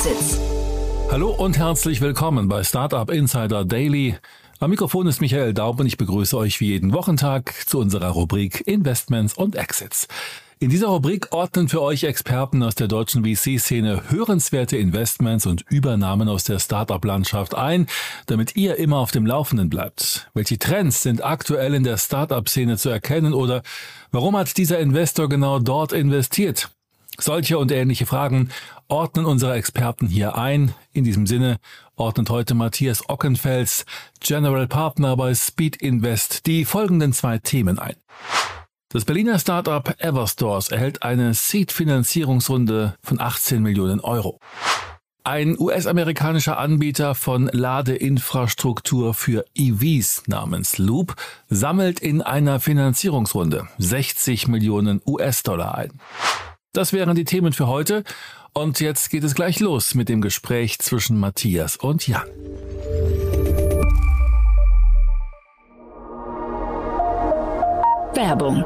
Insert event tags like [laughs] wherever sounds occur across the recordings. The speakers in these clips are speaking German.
Exits. Hallo und herzlich willkommen bei Startup Insider Daily. Am Mikrofon ist Michael Daub und ich begrüße euch wie jeden Wochentag zu unserer Rubrik Investments und Exits. In dieser Rubrik ordnen für euch Experten aus der deutschen VC-Szene hörenswerte Investments und Übernahmen aus der Startup-Landschaft ein, damit ihr immer auf dem Laufenden bleibt. Welche Trends sind aktuell in der Startup-Szene zu erkennen oder warum hat dieser Investor genau dort investiert? Solche und ähnliche Fragen ordnen unsere Experten hier ein. In diesem Sinne ordnet heute Matthias Ockenfels, General Partner bei Speed Invest, die folgenden zwei Themen ein. Das Berliner Startup Everstores erhält eine Seed-Finanzierungsrunde von 18 Millionen Euro. Ein US-amerikanischer Anbieter von Ladeinfrastruktur für EVs namens Loop sammelt in einer Finanzierungsrunde 60 Millionen US-Dollar ein. Das wären die Themen für heute und jetzt geht es gleich los mit dem Gespräch zwischen Matthias und Jan. Werbung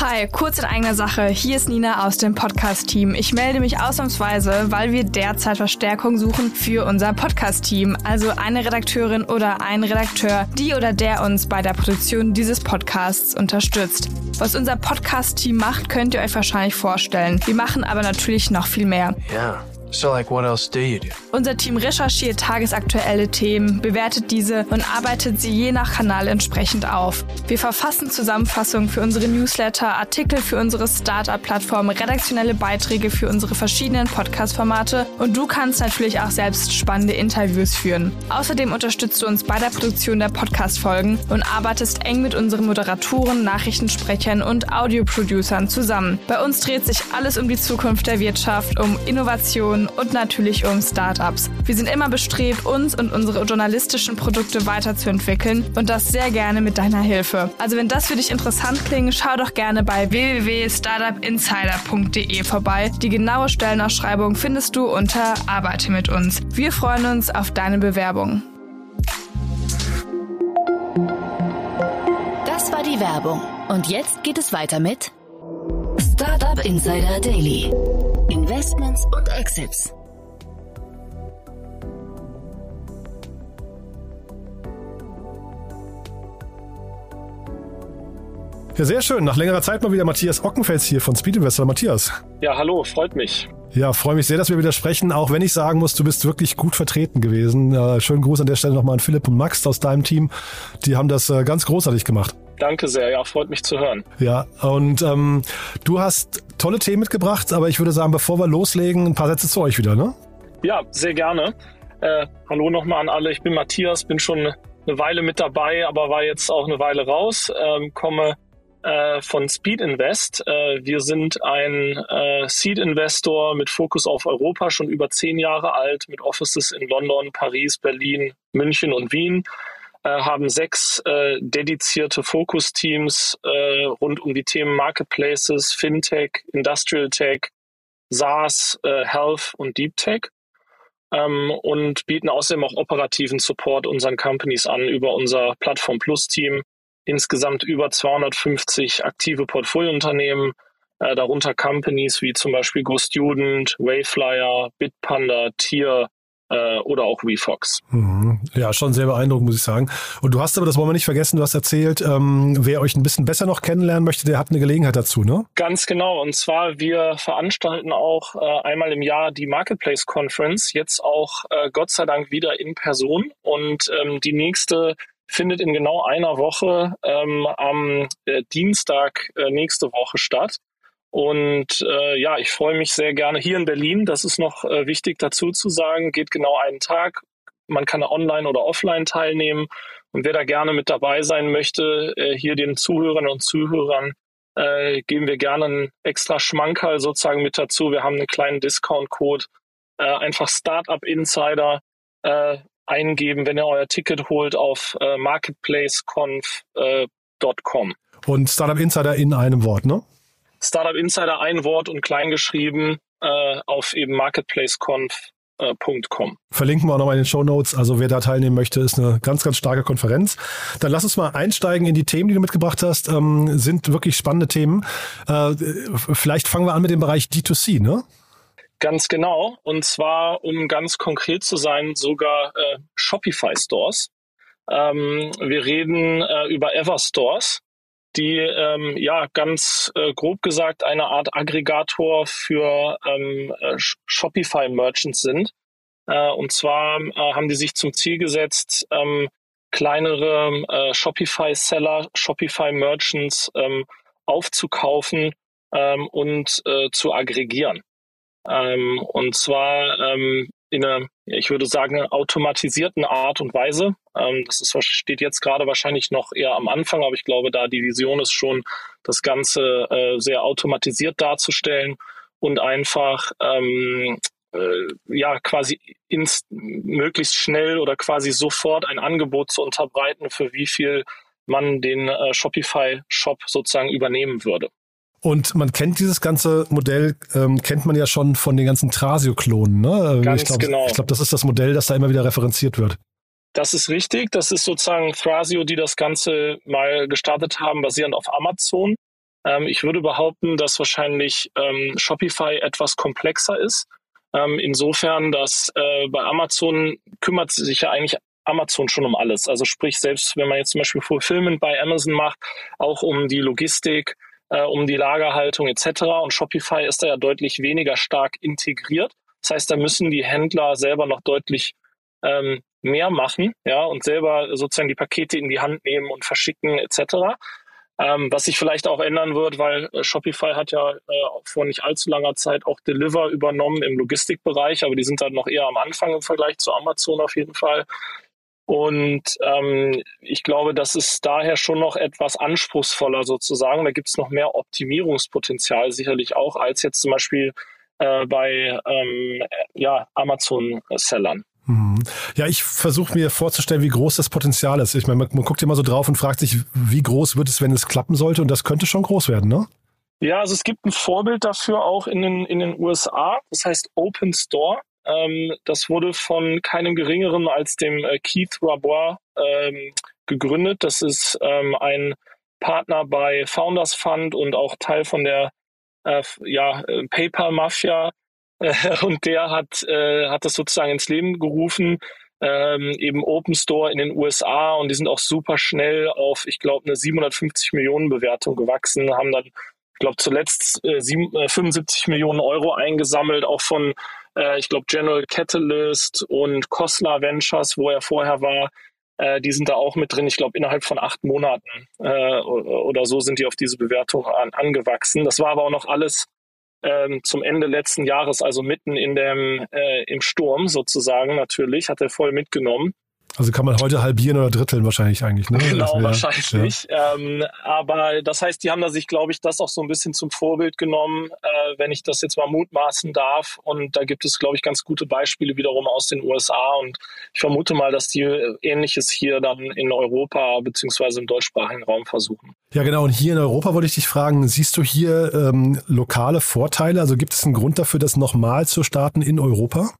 Hi, kurz in eigener Sache. Hier ist Nina aus dem Podcast-Team. Ich melde mich ausnahmsweise, weil wir derzeit Verstärkung suchen für unser Podcast-Team. Also eine Redakteurin oder ein Redakteur, die oder der uns bei der Produktion dieses Podcasts unterstützt. Was unser Podcast-Team macht, könnt ihr euch wahrscheinlich vorstellen. Wir machen aber natürlich noch viel mehr. Ja. So like what else do you do? Unser Team recherchiert tagesaktuelle Themen, bewertet diese und arbeitet sie je nach Kanal entsprechend auf. Wir verfassen Zusammenfassungen für unsere Newsletter, Artikel für unsere Startup-Plattform, redaktionelle Beiträge für unsere verschiedenen Podcast-Formate und du kannst natürlich auch selbst spannende Interviews führen. Außerdem unterstützt du uns bei der Produktion der Podcast-Folgen und arbeitest eng mit unseren Moderatoren, Nachrichtensprechern und Audioproducern zusammen. Bei uns dreht sich alles um die Zukunft der Wirtschaft, um Innovation, Und natürlich um Startups. Wir sind immer bestrebt, uns und unsere journalistischen Produkte weiterzuentwickeln und das sehr gerne mit deiner Hilfe. Also wenn das für dich interessant klingt, schau doch gerne bei www.startupinsider.de vorbei. Die genaue Stellenausschreibung findest du unter Arbeite mit uns. Wir freuen uns auf deine Bewerbung. Das war die Werbung. Und jetzt geht es weiter mit Startup Insider Daily. Investments und Exits. Ja, sehr schön. Nach längerer Zeit mal wieder Matthias Ockenfels hier von Speed Investor. Matthias. Ja, hallo, freut mich. Ja, freue mich sehr, dass wir wieder sprechen, auch wenn ich sagen muss, du bist wirklich gut vertreten gewesen. Äh, schönen Gruß an der Stelle nochmal an Philipp und Max aus deinem Team. Die haben das äh, ganz großartig gemacht. Danke sehr, ja, freut mich zu hören. Ja, und ähm, du hast tolle Themen mitgebracht, aber ich würde sagen, bevor wir loslegen, ein paar Sätze zu euch wieder, ne? Ja, sehr gerne. Äh, hallo nochmal an alle, ich bin Matthias, bin schon eine Weile mit dabei, aber war jetzt auch eine Weile raus, ähm, komme äh, von Speed Invest. Äh, wir sind ein äh, Seed Investor mit Fokus auf Europa, schon über zehn Jahre alt, mit Offices in London, Paris, Berlin, München und Wien haben sechs äh, dedizierte Fokusteams äh, rund um die Themen Marketplaces, Fintech, Industrial Tech, SaaS, äh, Health und Deep Tech. Ähm, und bieten außerdem auch operativen Support unseren Companies an über unser Plattform Plus Team. Insgesamt über 250 aktive Portfoliounternehmen, äh, darunter Companies wie zum Beispiel GoStudent, Wayflyer, Bitpanda, Tier, äh, oder auch WeFox. Mhm. Ja, schon sehr beeindruckend, muss ich sagen. Und du hast aber, das wollen wir nicht vergessen, du hast erzählt, ähm, wer euch ein bisschen besser noch kennenlernen möchte, der hat eine Gelegenheit dazu, ne? Ganz genau. Und zwar, wir veranstalten auch äh, einmal im Jahr die Marketplace Conference, jetzt auch äh, Gott sei Dank wieder in Person. Und ähm, die nächste findet in genau einer Woche ähm, am äh, Dienstag äh, nächste Woche statt. Und äh, ja, ich freue mich sehr gerne hier in Berlin. Das ist noch äh, wichtig dazu zu sagen. Geht genau einen Tag. Man kann online oder offline teilnehmen. Und wer da gerne mit dabei sein möchte, äh, hier den Zuhörern und Zuhörern äh, geben wir gerne einen extra Schmankerl sozusagen mit dazu. Wir haben einen kleinen Discount-Code. Äh, einfach Startup Insider äh, eingeben, wenn ihr euer Ticket holt auf äh, marketplaceconf.com. Und Startup Insider in einem Wort, ne? Startup Insider ein Wort und klein geschrieben äh, auf eben marketplaceconf.com. Verlinken wir auch nochmal in den Show Notes. Also wer da teilnehmen möchte, ist eine ganz, ganz starke Konferenz. Dann lass uns mal einsteigen in die Themen, die du mitgebracht hast. Ähm, sind wirklich spannende Themen. Äh, vielleicht fangen wir an mit dem Bereich D2C, ne? Ganz genau. Und zwar, um ganz konkret zu sein, sogar äh, Shopify Stores. Ähm, wir reden äh, über Everstores, die ähm, ja ganz äh, grob gesagt eine Art Aggregator für ähm, äh, Shopify Merchants sind. Äh, und zwar äh, haben die sich zum Ziel gesetzt, ähm, kleinere äh, Shopify-Seller, Shopify-Merchants ähm, aufzukaufen ähm, und äh, zu aggregieren. Ähm, und zwar ähm, in einer, ich würde sagen, automatisierten Art und Weise. Ähm, das ist, steht jetzt gerade wahrscheinlich noch eher am Anfang, aber ich glaube, da die Vision ist schon, das Ganze äh, sehr automatisiert darzustellen und einfach ähm, äh, ja quasi ins, möglichst schnell oder quasi sofort ein Angebot zu unterbreiten, für wie viel man den äh, Shopify-Shop sozusagen übernehmen würde. Und man kennt dieses ganze Modell, ähm, kennt man ja schon von den ganzen Trasio-Klonen. Ne? Äh, Ganz ich glaub, genau. Ich glaube, das ist das Modell, das da immer wieder referenziert wird. Das ist richtig. Das ist sozusagen Thrasio, die das Ganze mal gestartet haben, basierend auf Amazon. Ähm, ich würde behaupten, dass wahrscheinlich ähm, Shopify etwas komplexer ist. Ähm, insofern, dass äh, bei Amazon kümmert sich ja eigentlich Amazon schon um alles. Also sprich, selbst wenn man jetzt zum Beispiel Fulfillment bei Amazon macht, auch um die Logistik, äh, um die Lagerhaltung etc. Und Shopify ist da ja deutlich weniger stark integriert. Das heißt, da müssen die Händler selber noch deutlich ähm, mehr machen, ja, und selber sozusagen die Pakete in die Hand nehmen und verschicken etc. Ähm, was sich vielleicht auch ändern wird, weil äh, Shopify hat ja äh, vor nicht allzu langer Zeit auch Deliver übernommen im Logistikbereich, aber die sind halt noch eher am Anfang im Vergleich zu Amazon auf jeden Fall. Und ähm, ich glaube, das ist daher schon noch etwas anspruchsvoller sozusagen. Da gibt es noch mehr Optimierungspotenzial sicherlich auch als jetzt zum Beispiel äh, bei ähm, ja, Amazon-Sellern. Mhm. Ja, ich versuche mir vorzustellen, wie groß das Potenzial ist. Ich meine, man, man guckt immer so drauf und fragt sich, wie groß wird es, wenn es klappen sollte? Und das könnte schon groß werden, ne? Ja, also es gibt ein Vorbild dafür auch in den, in den USA. Das heißt Open Store. Ähm, das wurde von keinem geringeren als dem äh, Keith Rabois ähm, gegründet. Das ist ähm, ein Partner bei Founders Fund und auch Teil von der äh, ja, äh, PayPal Mafia. [laughs] und der hat, äh, hat das sozusagen ins Leben gerufen. Ähm, eben Open Store in den USA und die sind auch super schnell auf, ich glaube, eine 750 Millionen Bewertung gewachsen, haben dann, ich glaube, zuletzt äh, sieben, äh, 75 Millionen Euro eingesammelt, auch von äh, ich glaube General Catalyst und Kosla Ventures, wo er vorher war, äh, die sind da auch mit drin. Ich glaube, innerhalb von acht Monaten äh, oder so sind die auf diese Bewertung an, angewachsen. Das war aber auch noch alles ähm, zum Ende letzten Jahres, also mitten in dem, äh, im Sturm sozusagen natürlich, hat er voll mitgenommen. Also kann man heute halbieren oder dritteln wahrscheinlich eigentlich, ne? Genau, wahrscheinlich. Ja. Ähm, aber das heißt, die haben da sich, glaube ich, das auch so ein bisschen zum Vorbild genommen, äh, wenn ich das jetzt mal mutmaßen darf. Und da gibt es, glaube ich, ganz gute Beispiele wiederum aus den USA. Und ich vermute mal, dass die Ähnliches hier dann in Europa beziehungsweise im deutschsprachigen Raum versuchen. Ja, genau. Und hier in Europa wollte ich dich fragen, siehst du hier ähm, lokale Vorteile? Also gibt es einen Grund dafür, das nochmal zu starten in Europa?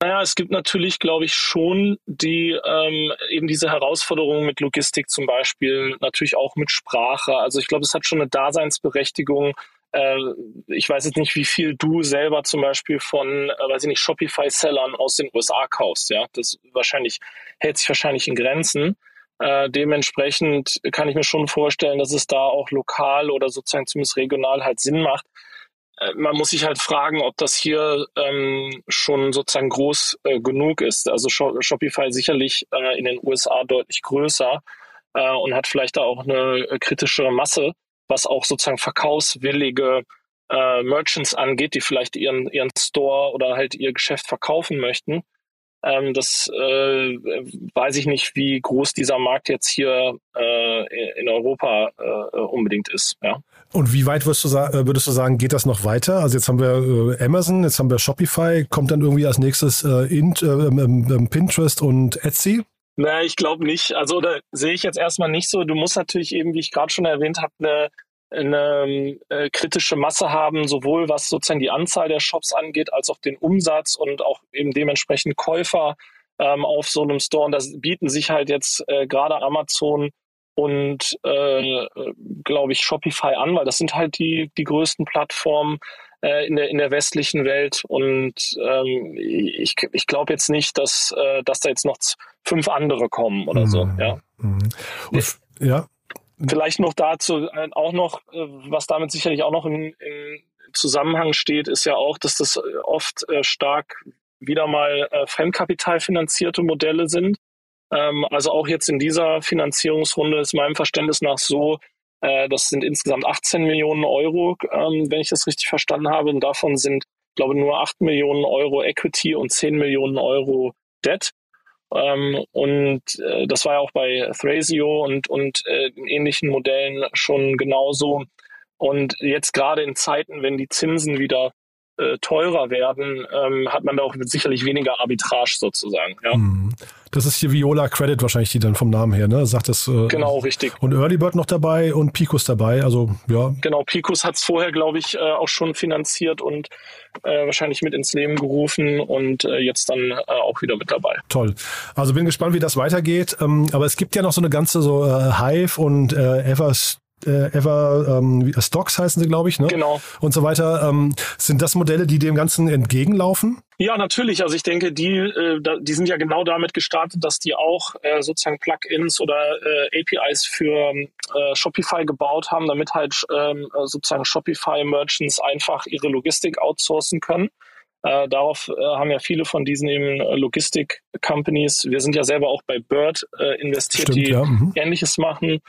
Naja, es gibt natürlich, glaube ich, schon die ähm, eben diese Herausforderungen mit Logistik zum Beispiel, natürlich auch mit Sprache. Also ich glaube, es hat schon eine Daseinsberechtigung. Äh, ich weiß jetzt nicht, wie viel du selber zum Beispiel von, äh, weiß ich nicht, Shopify-Sellern aus den USA kaufst. Ja, das wahrscheinlich hält sich wahrscheinlich in Grenzen. Äh, dementsprechend kann ich mir schon vorstellen, dass es da auch lokal oder sozusagen zumindest regional halt Sinn macht, man muss sich halt fragen, ob das hier ähm, schon sozusagen groß äh, genug ist. Also Shopify sicherlich äh, in den USA deutlich größer äh, und hat vielleicht da auch eine äh, kritischere Masse, was auch sozusagen verkaufswillige äh, Merchants angeht, die vielleicht ihren, ihren Store oder halt ihr Geschäft verkaufen möchten. Ähm, das äh, weiß ich nicht, wie groß dieser Markt jetzt hier äh, in Europa äh, unbedingt ist. Ja. Und wie weit würdest du, äh, würdest du sagen, geht das noch weiter? Also jetzt haben wir äh, Amazon, jetzt haben wir Shopify, kommt dann irgendwie als nächstes äh, Int, ähm, ähm, Pinterest und Etsy? Naja, ich glaube nicht. Also da sehe ich jetzt erstmal nicht so. Du musst natürlich eben, wie ich gerade schon erwähnt habe, eine eine äh, kritische Masse haben, sowohl was sozusagen die Anzahl der Shops angeht, als auch den Umsatz und auch eben dementsprechend Käufer ähm, auf so einem Store. Und das bieten sich halt jetzt äh, gerade Amazon und äh, glaube ich Shopify an, weil das sind halt die die größten Plattformen. äh, in, der, in der westlichen Welt. Und ähm, ich, ich glaube jetzt nicht, dass, äh, dass da jetzt noch fünf andere kommen oder mhm. so. Ja. Mhm. Und, ja. Vielleicht noch dazu äh, auch noch, äh, was damit sicherlich auch noch im, im Zusammenhang steht, ist ja auch, dass das oft äh, stark wieder mal äh, fremdkapitalfinanzierte Modelle sind. Ähm, also auch jetzt in dieser Finanzierungsrunde ist meinem Verständnis nach so, äh, das sind insgesamt 18 Millionen Euro, ähm, wenn ich das richtig verstanden habe. Und davon sind, glaube ich, nur 8 Millionen Euro Equity und 10 Millionen Euro Debt. Ähm, und äh, das war ja auch bei Thrasio und, und äh, ähnlichen Modellen schon genauso. Und jetzt gerade in Zeiten, wenn die Zinsen wieder äh, teurer werden, ähm, hat man da auch sicherlich weniger Arbitrage sozusagen. Ja. Mhm. Das ist hier Viola Credit wahrscheinlich, die dann vom Namen her, ne? Sagt das. Äh, genau, richtig. Und Earlybird noch dabei und Picus dabei, also ja. Genau, Picus hat es vorher, glaube ich, äh, auch schon finanziert und äh, wahrscheinlich mit ins Leben gerufen und äh, jetzt dann äh, auch wieder mit dabei. Toll. Also bin gespannt, wie das weitergeht. Ähm, aber es gibt ja noch so eine ganze so Hive und äh, Evers äh, Ever ähm, Stocks heißen sie, glaube ich, ne? Genau. Und so weiter. Ähm, sind das Modelle, die dem Ganzen entgegenlaufen? Ja, natürlich. Also ich denke, die, äh, die sind ja genau damit gestartet, dass die auch äh, sozusagen Plugins oder äh, APIs für äh, Shopify gebaut haben, damit halt ähm, sozusagen Shopify-Merchants einfach ihre Logistik outsourcen können. Äh, darauf äh, haben ja viele von diesen eben äh, Logistik-Companies, wir sind ja selber auch bei Bird äh, investiert, Stimmt, die ja. mhm. Ähnliches machen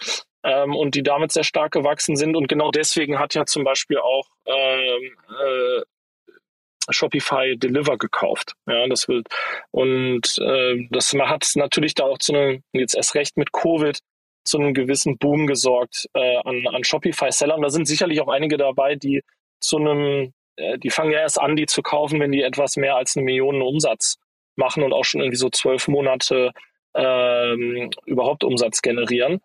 ähm, und die damit sehr stark gewachsen sind. Und genau deswegen hat ja zum Beispiel auch ähm, äh, Shopify Deliver gekauft. Ja, das wird und äh, das hat natürlich da auch zu einem jetzt erst recht mit Covid zu einem gewissen Boom gesorgt äh, an, an Shopify-Sellern. Da sind sicherlich auch einige dabei, die zu einem, äh, die fangen ja erst an, die zu kaufen, wenn die etwas mehr als eine Million Umsatz machen und auch schon irgendwie so zwölf Monate ähm, überhaupt Umsatz generieren.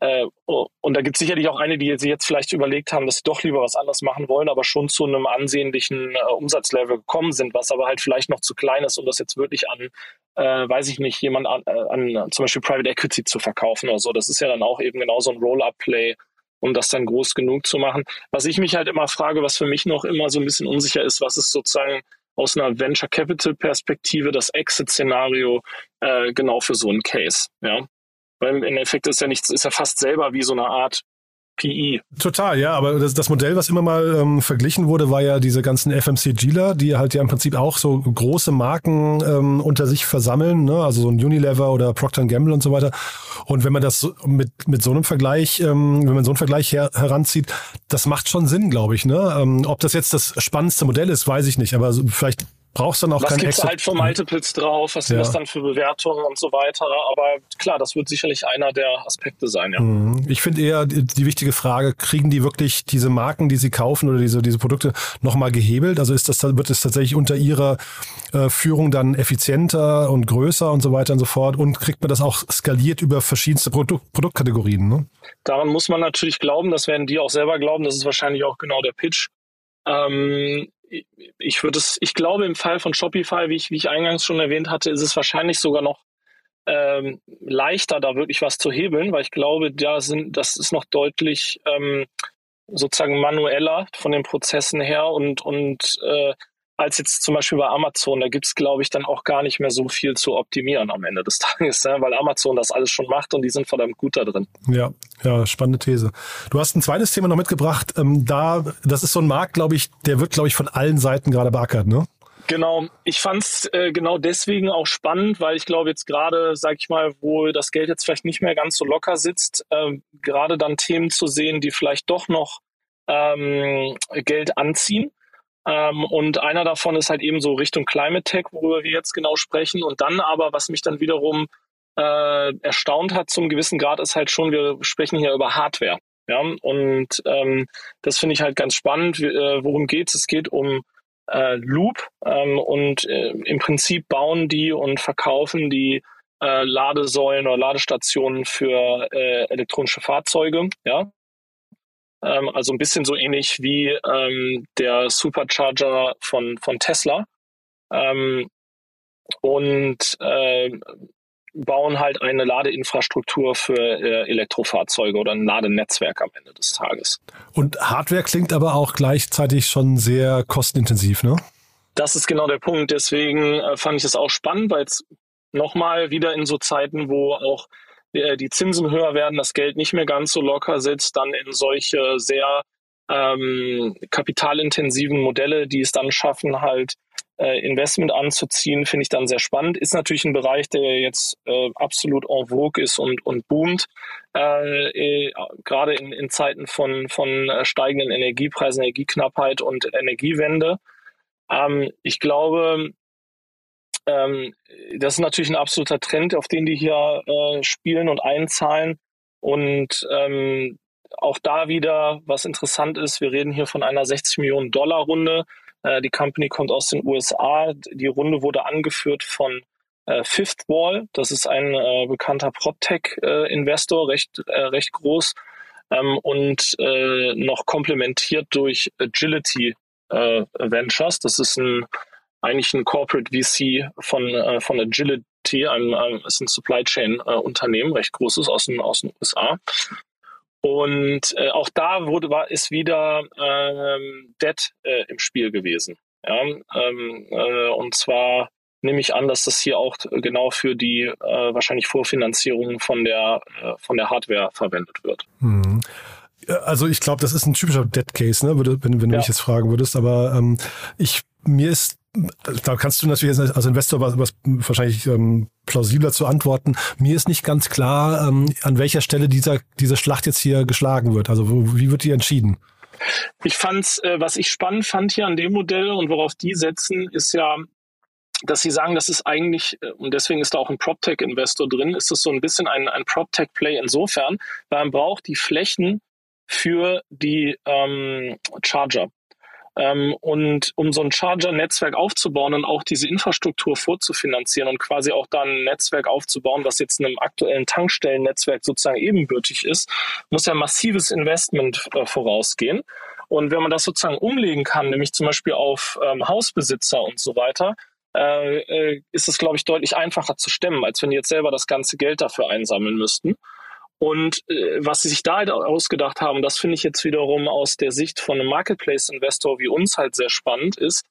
Äh, oh, und da gibt es sicherlich auch eine, die sie jetzt vielleicht überlegt haben, dass sie doch lieber was anderes machen wollen, aber schon zu einem ansehnlichen äh, Umsatzlevel gekommen sind, was aber halt vielleicht noch zu klein ist, um das jetzt wirklich an, äh, weiß ich nicht, jemand an, äh, an zum Beispiel Private Equity zu verkaufen oder so. Das ist ja dann auch eben genau so ein Roll-Up-Play, um das dann groß genug zu machen. Was ich mich halt immer frage, was für mich noch immer so ein bisschen unsicher ist, was ist sozusagen aus einer Venture Capital Perspektive das Exit-Szenario äh, genau für so einen Case. Ja, weil im Endeffekt ist ja nichts, ist ja fast selber wie so eine Art PE. Total, ja, aber das, das Modell, was immer mal ähm, verglichen wurde, war ja diese ganzen FMCGler, die halt ja im Prinzip auch so große Marken ähm, unter sich versammeln, ne? also so ein Unilever oder Procter Gamble und so weiter. Und wenn man das mit, mit so einem Vergleich, ähm, wenn man so einen Vergleich her, heranzieht, das macht schon Sinn, glaube ich. Ne? Ähm, ob das jetzt das spannendste Modell ist, weiß ich nicht, aber vielleicht brauchst dann auch was kein gibt's halt für Multiples drauf, was sind das dann für Bewertungen und so weiter. Aber klar, das wird sicherlich einer der Aspekte sein, ja. Mhm. Ich finde eher die, die, wichtige Frage, kriegen die wirklich diese Marken, die sie kaufen oder diese, diese Produkte nochmal gehebelt? Also ist das, wird es tatsächlich unter ihrer äh, Führung dann effizienter und größer und so weiter und so fort? Und kriegt man das auch skaliert über verschiedenste Produ Produktkategorien? Ne? Daran muss man natürlich glauben, das werden die auch selber glauben, das ist wahrscheinlich auch genau der Pitch. Ähm, ich würde es, ich glaube im Fall von Shopify, wie ich, wie ich eingangs schon erwähnt hatte, ist es wahrscheinlich sogar noch ähm, leichter, da wirklich was zu hebeln, weil ich glaube, da sind, das ist noch deutlich ähm, sozusagen manueller von den Prozessen her und, und äh, als jetzt zum Beispiel bei Amazon. Da gibt es, glaube ich, dann auch gar nicht mehr so viel zu optimieren am Ende des [laughs] Tages, ne? weil Amazon das alles schon macht und die sind verdammt gut da drin. Ja, ja, spannende These. Du hast ein zweites Thema noch mitgebracht. Ähm, da, das ist so ein Markt, glaube ich, der wird, glaube ich, von allen Seiten gerade beackert, ne? Genau, ich fand es äh, genau deswegen auch spannend, weil ich glaube jetzt gerade, sag ich mal, wo das Geld jetzt vielleicht nicht mehr ganz so locker sitzt, äh, gerade dann Themen zu sehen, die vielleicht doch noch ähm, Geld anziehen. Ähm, und einer davon ist halt eben so Richtung Climate Tech, worüber wir jetzt genau sprechen. Und dann aber, was mich dann wiederum äh, erstaunt hat zum gewissen Grad, ist halt schon, wir sprechen hier über Hardware. Ja, und ähm, das finde ich halt ganz spannend. Äh, worum geht's? Es geht um äh, Loop ähm, und äh, im Prinzip bauen die und verkaufen die äh, Ladesäulen oder Ladestationen für äh, elektronische Fahrzeuge. Ja, ähm, also ein bisschen so ähnlich wie ähm, der Supercharger von, von Tesla. Ähm, und äh, bauen halt eine Ladeinfrastruktur für äh, Elektrofahrzeuge oder ein Ladenetzwerk am Ende des Tages. Und Hardware klingt aber auch gleichzeitig schon sehr kostenintensiv, ne? Das ist genau der Punkt. Deswegen äh, fand ich es auch spannend, weil es nochmal wieder in so Zeiten, wo auch die Zinsen höher werden, das Geld nicht mehr ganz so locker sitzt, dann in solche sehr ähm, kapitalintensiven Modelle, die es dann schaffen, halt äh, Investment anzuziehen, finde ich dann sehr spannend. Ist natürlich ein Bereich, der jetzt äh, absolut en vogue ist und, und boomt. Äh, äh, gerade in, in Zeiten von, von äh, steigenden Energiepreisen, Energieknappheit und Energiewende. Ähm, ich glaube, ähm, das ist natürlich ein absoluter Trend, auf den die hier äh, spielen und einzahlen. Und ähm, auch da wieder, was interessant ist, wir reden hier von einer 60 Millionen Dollar Runde. Äh, die Company kommt aus den USA. Die Runde wurde angeführt von äh, Fifth Wall. Das ist ein äh, bekannter PropTech-Investor, recht, äh, recht groß ähm, und äh, noch komplementiert durch Agility äh, Ventures. Das ist ein eigentlich ein Corporate VC von, von Agility, einem, einem ist ein Supply Chain Unternehmen, recht großes aus den, aus den USA. Und äh, auch da wurde, war, ist wieder ähm, Debt äh, im Spiel gewesen. Ja? Ähm, äh, und zwar nehme ich an, dass das hier auch genau für die äh, wahrscheinlich Vorfinanzierung von der, äh, von der Hardware verwendet wird. Mhm. Also ich glaube, das ist ein typischer Dead Case, ne? Wenn, wenn du ja. mich jetzt fragen würdest. Aber ähm, ich mir ist da kannst du natürlich als Investor was, was wahrscheinlich ähm, plausibler zu antworten. Mir ist nicht ganz klar, ähm, an welcher Stelle dieser, diese Schlacht jetzt hier geschlagen wird. Also wo, wie wird die entschieden? Ich fand's, äh, was ich spannend fand hier an dem Modell und worauf die setzen, ist ja, dass sie sagen, das ist eigentlich, äh, und deswegen ist da auch ein PropTech-Investor drin, ist es so ein bisschen ein, ein PropTech-Play insofern, weil man braucht die Flächen für die ähm, Charger. Ähm, und um so ein Charger-Netzwerk aufzubauen und auch diese Infrastruktur vorzufinanzieren und quasi auch dann ein Netzwerk aufzubauen, was jetzt einem aktuellen Tankstellennetzwerk sozusagen ebenbürtig ist, muss ja massives Investment äh, vorausgehen. Und wenn man das sozusagen umlegen kann, nämlich zum Beispiel auf ähm, Hausbesitzer und so weiter, äh, äh, ist es, glaube ich, deutlich einfacher zu stemmen, als wenn die jetzt selber das ganze Geld dafür einsammeln müssten. Und äh, was sie sich da halt ausgedacht haben, das finde ich jetzt wiederum aus der Sicht von einem Marketplace-Investor wie uns halt sehr spannend, ist,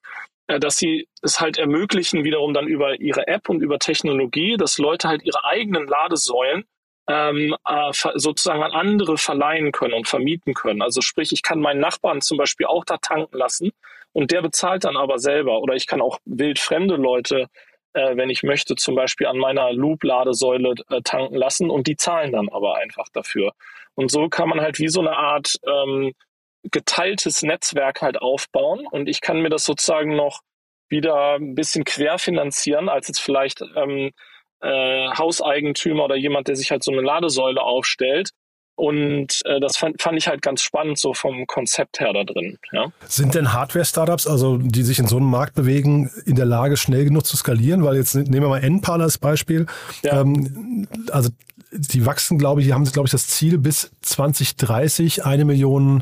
äh, dass sie es halt ermöglichen, wiederum dann über ihre App und über Technologie, dass Leute halt ihre eigenen Ladesäulen ähm, äh, sozusagen an andere verleihen können und vermieten können. Also sprich, ich kann meinen Nachbarn zum Beispiel auch da tanken lassen und der bezahlt dann aber selber. Oder ich kann auch wild fremde Leute äh, wenn ich möchte, zum Beispiel an meiner Loop-Ladesäule äh, tanken lassen und die zahlen dann aber einfach dafür. Und so kann man halt wie so eine Art ähm, geteiltes Netzwerk halt aufbauen und ich kann mir das sozusagen noch wieder ein bisschen querfinanzieren, als jetzt vielleicht ähm, äh, Hauseigentümer oder jemand, der sich halt so eine Ladesäule aufstellt, und äh, das fand, fand ich halt ganz spannend, so vom Konzept her da drin. Ja. Sind denn Hardware-Startups, also die sich in so einem Markt bewegen, in der Lage, schnell genug zu skalieren? Weil jetzt nehmen wir mal NPAL als Beispiel. Ja. Ähm, also die wachsen, glaube ich, die haben, glaube ich, das Ziel bis 2030 eine Million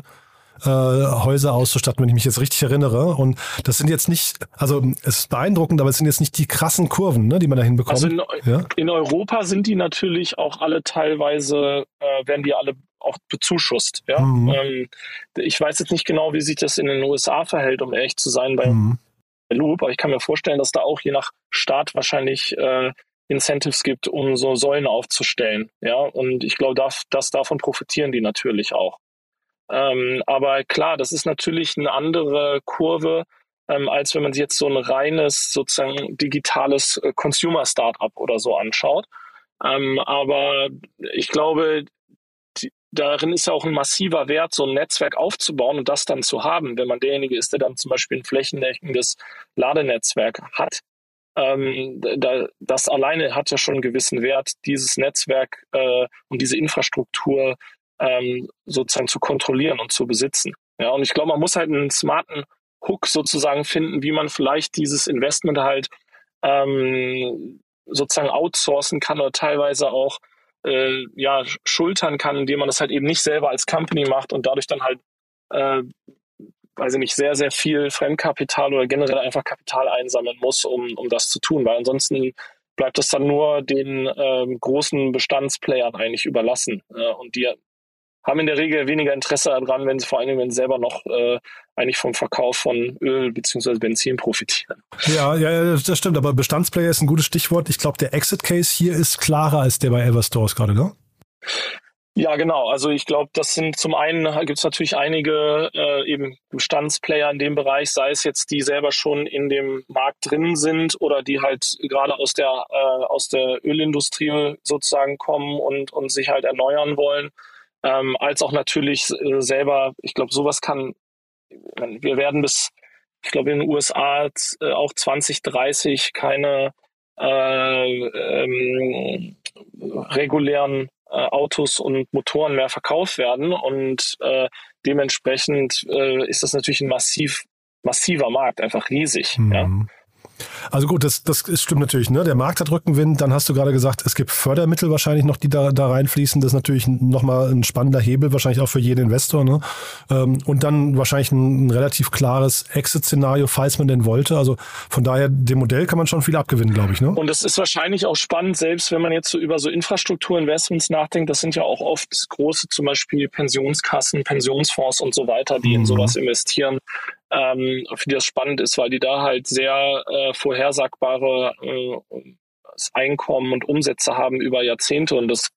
äh, Häuser auszustatten, wenn ich mich jetzt richtig erinnere. Und das sind jetzt nicht, also es ist beeindruckend, aber es sind jetzt nicht die krassen Kurven, ne, die man da hinbekommt. Also in, ja? in Europa sind die natürlich auch alle teilweise, äh, werden die alle auch bezuschusst. Ja? Mhm. Ähm, ich weiß jetzt nicht genau, wie sich das in den USA verhält, um ehrlich zu sein, bei mhm. Loop, aber ich kann mir vorstellen, dass da auch je nach Staat wahrscheinlich äh, Incentives gibt, um so Säulen aufzustellen. Ja, und ich glaube, das, das davon profitieren die natürlich auch. Ähm, aber klar, das ist natürlich eine andere Kurve, ähm, als wenn man sich jetzt so ein reines, sozusagen digitales äh, Consumer-Startup oder so anschaut. Ähm, aber ich glaube, die, darin ist ja auch ein massiver Wert, so ein Netzwerk aufzubauen und das dann zu haben, wenn man derjenige ist, der dann zum Beispiel ein flächendeckendes Ladenetzwerk hat. Ähm, da, das alleine hat ja schon einen gewissen Wert, dieses Netzwerk äh, und diese Infrastruktur ähm, sozusagen zu kontrollieren und zu besitzen. Ja, und ich glaube, man muss halt einen smarten Hook sozusagen finden, wie man vielleicht dieses Investment halt ähm, sozusagen outsourcen kann oder teilweise auch äh, ja, schultern kann, indem man das halt eben nicht selber als Company macht und dadurch dann halt, äh, weiß ich nicht, sehr, sehr viel Fremdkapital oder generell einfach Kapital einsammeln muss, um, um das zu tun, weil ansonsten bleibt das dann nur den ähm, großen Bestandsplayern eigentlich überlassen. Äh, und die haben in der Regel weniger Interesse daran, wenn sie vor allem, wenn sie selber noch äh, eigentlich vom Verkauf von Öl bzw. Benzin profitieren. Ja, ja, das stimmt, aber Bestandsplayer ist ein gutes Stichwort. Ich glaube, der Exit-Case hier ist klarer als der bei Everstores gerade, ne? Ja, genau. Also ich glaube, das sind zum einen gibt es natürlich einige äh, eben Bestandsplayer in dem Bereich, sei es jetzt die selber schon in dem Markt drin sind oder die halt gerade aus der äh, aus der Ölindustrie sozusagen kommen und und sich halt erneuern wollen, ähm, als auch natürlich äh, selber. Ich glaube, sowas kann. Wir werden bis ich glaube in den USA äh, auch 2030 keine äh, ähm, regulären äh, Autos und Motoren mehr verkauft werden. Und äh, dementsprechend äh, ist das natürlich ein massiv, massiver Markt, einfach riesig. Mhm. Ja. Also gut, das, das stimmt natürlich. Ne? Der Markt hat Rückenwind. Dann hast du gerade gesagt, es gibt Fördermittel wahrscheinlich noch, die da, da reinfließen. Das ist natürlich nochmal ein spannender Hebel, wahrscheinlich auch für jeden Investor. Ne? Ähm, und dann wahrscheinlich ein, ein relativ klares Exit-Szenario, falls man denn wollte. Also von daher, dem Modell kann man schon viel abgewinnen, glaube ich. Ne? Und es ist wahrscheinlich auch spannend, selbst wenn man jetzt so über so Infrastrukturinvestments nachdenkt. Das sind ja auch oft große, zum Beispiel Pensionskassen, Pensionsfonds und so weiter, die mhm. in sowas investieren ähm, für die das spannend ist, weil die da halt sehr äh, vorhersagbare äh, Einkommen und Umsätze haben über Jahrzehnte und das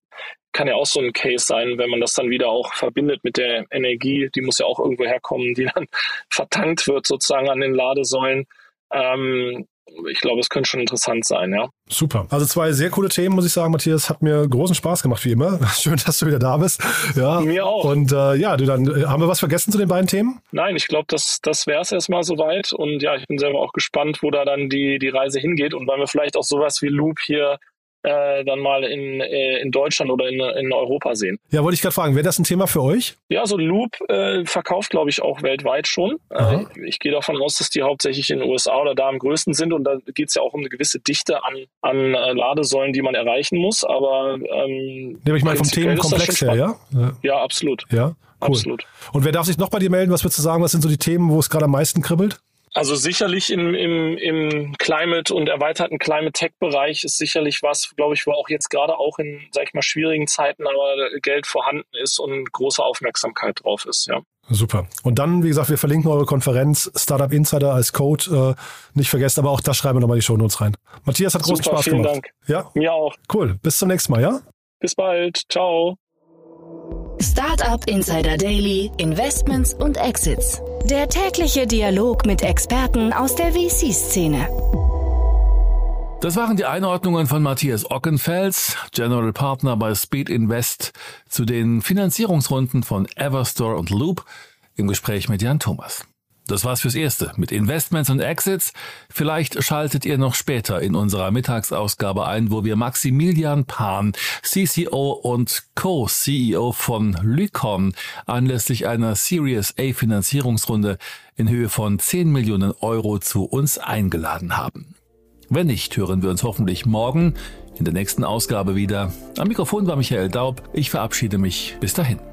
kann ja auch so ein Case sein, wenn man das dann wieder auch verbindet mit der Energie, die muss ja auch irgendwo herkommen, die dann [laughs] vertankt wird sozusagen an den Ladesäulen. Ähm, ich glaube, es könnte schon interessant sein, ja. Super. Also zwei sehr coole Themen, muss ich sagen, Matthias. Hat mir großen Spaß gemacht, wie immer. [laughs] Schön, dass du wieder da bist. Ja. Mir auch. Und äh, ja, du dann, äh, haben wir was vergessen zu den beiden Themen? Nein, ich glaube, das, das wäre es erstmal soweit. Und ja, ich bin selber auch gespannt, wo da dann die, die Reise hingeht und wann wir vielleicht auch sowas wie Loop hier äh, dann mal in, äh, in Deutschland oder in, in Europa sehen. Ja, wollte ich gerade fragen, wäre das ein Thema für euch? Ja, so Loop äh, verkauft, glaube ich, auch weltweit schon. Äh, ich gehe davon aus, dass die hauptsächlich in den USA oder da am größten sind und da geht es ja auch um eine gewisse Dichte an, an äh, Ladesäulen, die man erreichen muss. Aber ähm, Nehme ich mal vom Themenkomplex her, ja? Ja, absolut. Ja, cool. Absolut. Und wer darf sich noch bei dir melden? Was würdest du sagen? Was sind so die Themen, wo es gerade am meisten kribbelt? Also sicherlich im, im, im Climate und erweiterten Climate Tech Bereich ist sicherlich was, glaube ich, wo auch jetzt gerade auch in, sag ich mal, schwierigen Zeiten aber Geld vorhanden ist und große Aufmerksamkeit drauf ist, ja. Super. Und dann, wie gesagt, wir verlinken eure Konferenz Startup Insider als Code. Äh, nicht vergessen, aber auch das schreiben wir nochmal die Show Notes rein. Matthias hat großen Super, Spaß vielen gemacht. Dank. Ja? Mir auch. Cool. Bis zum nächsten Mal, ja? Bis bald. Ciao. Startup Insider Daily, Investments und Exits. Der tägliche Dialog mit Experten aus der VC-Szene. Das waren die Einordnungen von Matthias Ockenfels, General Partner bei Speed Invest, zu den Finanzierungsrunden von Everstore und Loop im Gespräch mit Jan Thomas. Das war's fürs Erste mit Investments und Exits. Vielleicht schaltet ihr noch später in unserer Mittagsausgabe ein, wo wir Maximilian Pan, CCO und Co-CEO von Lycon, anlässlich einer Series A Finanzierungsrunde in Höhe von 10 Millionen Euro zu uns eingeladen haben. Wenn nicht, hören wir uns hoffentlich morgen in der nächsten Ausgabe wieder. Am Mikrofon war Michael Daub. Ich verabschiede mich. Bis dahin.